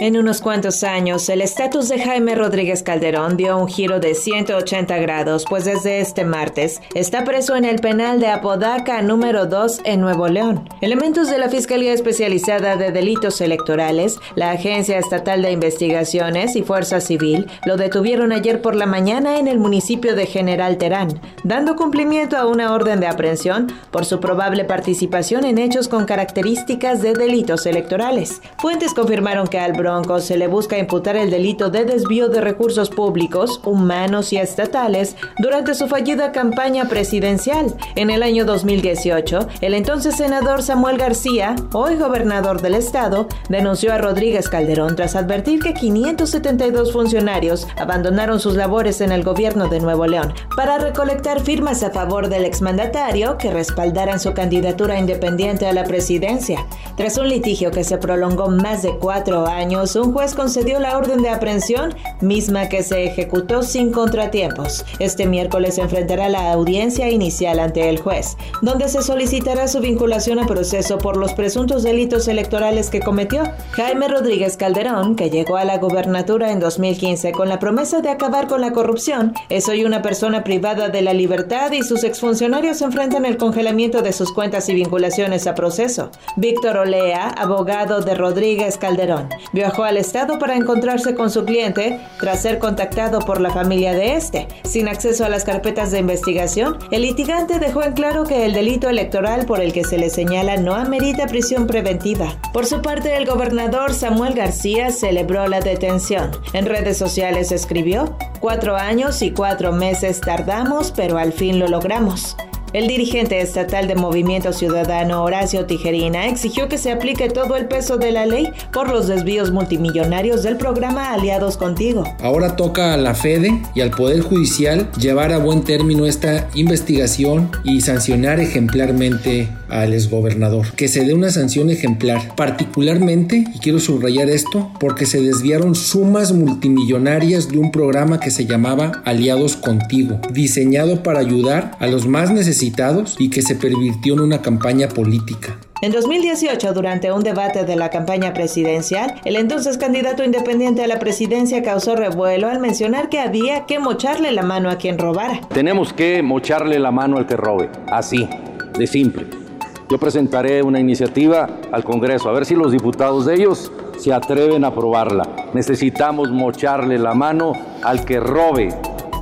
En unos cuantos años, el estatus de Jaime Rodríguez Calderón dio un giro de 180 grados, pues desde este martes está preso en el penal de Apodaca número 2 en Nuevo León. Elementos de la Fiscalía Especializada de Delitos Electorales, la Agencia Estatal de Investigaciones y Fuerza Civil lo detuvieron ayer por la mañana en el municipio de General Terán, dando cumplimiento a una orden de aprehensión por su probable participación en hechos con características de delitos electorales. Fuentes confirmaron que se le busca imputar el delito de desvío de recursos públicos, humanos y estatales durante su fallida campaña presidencial. En el año 2018, el entonces senador Samuel García, hoy gobernador del estado, denunció a Rodríguez Calderón tras advertir que 572 funcionarios abandonaron sus labores en el gobierno de Nuevo León para recolectar firmas a favor del exmandatario que respaldaran su candidatura independiente a la presidencia. Tras un litigio que se prolongó más de cuatro años, un juez concedió la orden de aprehensión, misma que se ejecutó sin contratiempos. Este miércoles enfrentará la audiencia inicial ante el juez, donde se solicitará su vinculación a proceso por los presuntos delitos electorales que cometió. Jaime Rodríguez Calderón, que llegó a la gubernatura en 2015 con la promesa de acabar con la corrupción, es hoy una persona privada de la libertad y sus exfuncionarios enfrentan el congelamiento de sus cuentas y vinculaciones a proceso. Víctor Olea, abogado de Rodríguez Calderón, Viajó al estado para encontrarse con su cliente tras ser contactado por la familia de este. Sin acceso a las carpetas de investigación, el litigante dejó en claro que el delito electoral por el que se le señala no amerita prisión preventiva. Por su parte, el gobernador Samuel García celebró la detención. En redes sociales escribió, cuatro años y cuatro meses tardamos, pero al fin lo logramos. El dirigente estatal de Movimiento Ciudadano, Horacio Tijerina, exigió que se aplique todo el peso de la ley por los desvíos multimillonarios del programa Aliados Contigo. Ahora toca a la FEDE y al Poder Judicial llevar a buen término esta investigación y sancionar ejemplarmente al exgobernador. Que se dé una sanción ejemplar, particularmente, y quiero subrayar esto, porque se desviaron sumas multimillonarias de un programa que se llamaba Aliados Contigo, diseñado para ayudar a los más necesitados y que se pervirtió en una campaña política. En 2018, durante un debate de la campaña presidencial, el entonces candidato independiente a la presidencia causó revuelo al mencionar que había que mocharle la mano a quien robara. Tenemos que mocharle la mano al que robe, así, de simple. Yo presentaré una iniciativa al Congreso, a ver si los diputados de ellos se atreven a aprobarla. Necesitamos mocharle la mano al que robe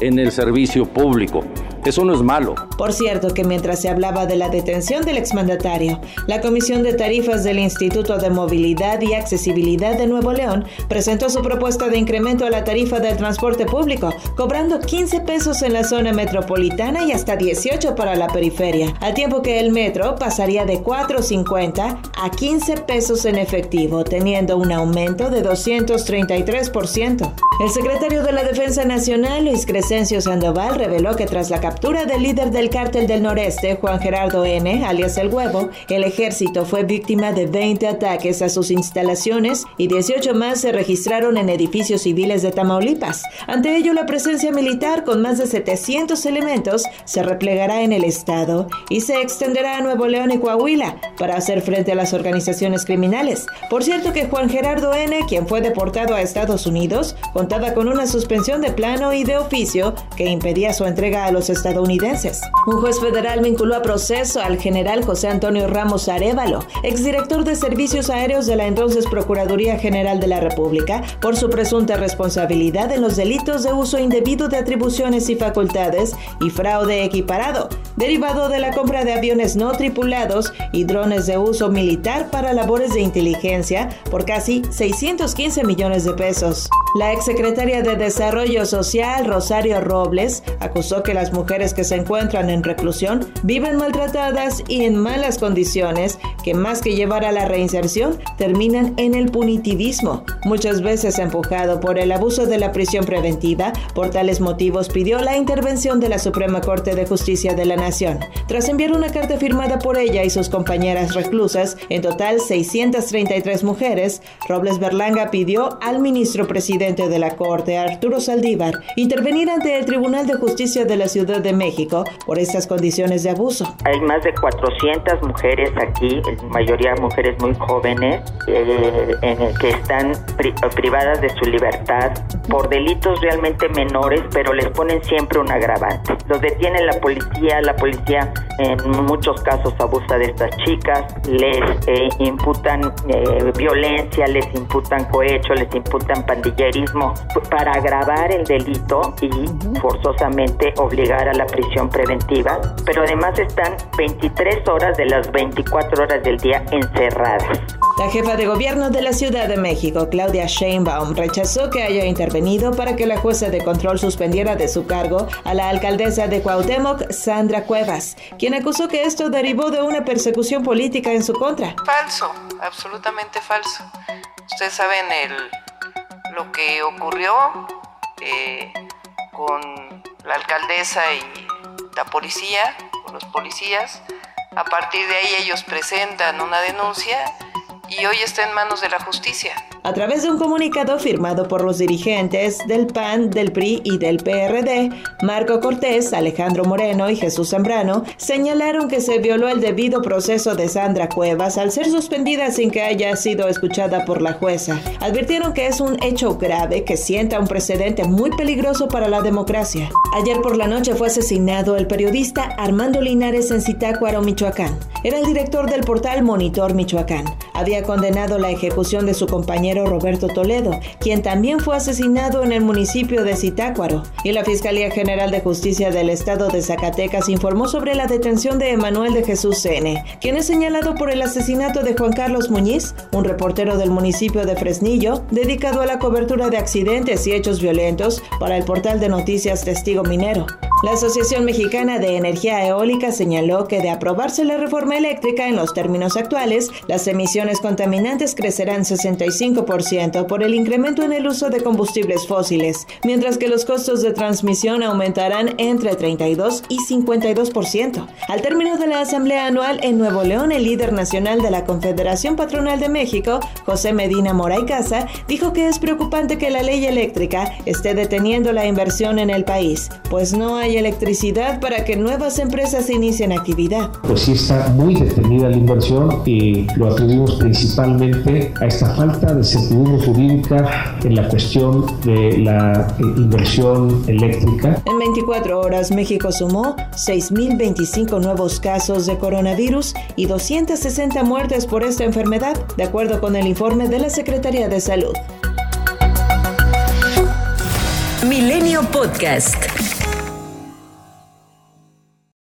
en el servicio público. Eso no es malo. Por cierto, que mientras se hablaba de la detención del exmandatario, la Comisión de Tarifas del Instituto de Movilidad y Accesibilidad de Nuevo León presentó su propuesta de incremento a la tarifa del transporte público, cobrando 15 pesos en la zona metropolitana y hasta 18 para la periferia, al tiempo que el metro pasaría de 4.50 a 15 pesos en efectivo, teniendo un aumento de 233%. El secretario de la Defensa Nacional, Luis Crescencio Sandoval, reveló que tras la captura del líder del cártel del noreste, Juan Gerardo N., alias El Huevo, el ejército fue víctima de 20 ataques a sus instalaciones y 18 más se registraron en edificios civiles de Tamaulipas. Ante ello, la presencia militar con más de 700 elementos se replegará en el estado y se extenderá a Nuevo León y Coahuila para hacer frente a las organizaciones criminales. Por cierto que Juan Gerardo N., quien fue deportado a Estados Unidos, contaba con una suspensión de plano y de oficio que impedía su entrega a los estadounidenses. Un juez federal vinculó a proceso al general José Antonio Ramos Arevalo, exdirector de Servicios Aéreos de la entonces Procuraduría General de la República, por su presunta responsabilidad en los delitos de uso indebido de atribuciones y facultades y fraude equiparado, derivado de la compra de aviones no tripulados y drones de uso militar para labores de inteligencia por casi 615 millones de pesos. La exsecretaria de Desarrollo Social, Rosario Robles, acusó que las mujeres que se encuentran en reclusión viven maltratadas y en malas condiciones que más que llevar a la reinserción terminan en el punitivismo, muchas veces empujado por el abuso de la prisión preventiva. Por tales motivos pidió la intervención de la Suprema Corte de Justicia de la Nación. Tras enviar una carta firmada por ella y sus compañeras reclusas, en total 633 mujeres, Robles Berlanga pidió al ministro presidente de la Corte, Arturo Saldívar, intervenir ante el Tribunal de Justicia de la Ciudad Ciudad de México por estas condiciones de abuso. Hay más de 400 mujeres aquí, mayoría mujeres muy jóvenes, eh, en que están privadas de su libertad por delitos realmente menores, pero les ponen siempre un agravante. Los detiene la policía, la policía en muchos casos abusa de estas chicas, les eh, imputan eh, violencia, les imputan cohecho, les imputan pandillerismo para agravar el delito y forzosamente obligar a la prisión preventiva, pero además están 23 horas de las 24 horas del día encerradas. La jefa de gobierno de la Ciudad de México, Claudia Sheinbaum, rechazó que haya intervenido para que la jueza de control suspendiera de su cargo a la alcaldesa de Cuauhtémoc, Sandra Cuevas, quien acusó que esto derivó de una persecución política en su contra. Falso, absolutamente falso. Ustedes saben el, lo que ocurrió eh, con la alcaldesa y la policía, con los policías. A partir de ahí ellos presentan una denuncia y hoy está en manos de la justicia. A través de un comunicado firmado por los dirigentes del PAN, del PRI y del PRD, Marco Cortés, Alejandro Moreno y Jesús Zambrano señalaron que se violó el debido proceso de Sandra Cuevas al ser suspendida sin que haya sido escuchada por la jueza. Advirtieron que es un hecho grave que sienta un precedente muy peligroso para la democracia. Ayer por la noche fue asesinado el periodista Armando Linares en Zitácuaro, Michoacán. Era el director del portal Monitor Michoacán. Había condenado la ejecución de su compañero Roberto Toledo, quien también fue asesinado en el municipio de Zitácuaro. Y la Fiscalía General de Justicia del Estado de Zacatecas informó sobre la detención de Emanuel de Jesús N., quien es señalado por el asesinato de Juan Carlos Muñiz, un reportero del municipio de Fresnillo, dedicado a la cobertura de accidentes y hechos violentos para el portal de noticias Testigo Minero. La Asociación Mexicana de Energía Eólica señaló que de aprobarse la reforma eléctrica en los términos actuales, las emisiones contaminantes crecerán 65% por el incremento en el uso de combustibles fósiles, mientras que los costos de transmisión aumentarán entre 32 y 52%. Al término de la Asamblea Anual en Nuevo León, el líder nacional de la Confederación Patronal de México, José Medina Moray Casa, dijo que es preocupante que la ley eléctrica esté deteniendo la inversión en el país, pues no hay electricidad para que nuevas empresas inicien actividad. Pues sí está muy detenida la inversión y lo atribuimos principalmente a esta falta de certidumbre jurídica en la cuestión de la eh, inversión eléctrica. En 24 horas México sumó 6.025 nuevos casos de coronavirus y 260 muertes por esta enfermedad, de acuerdo con el informe de la Secretaría de Salud. Milenio Podcast.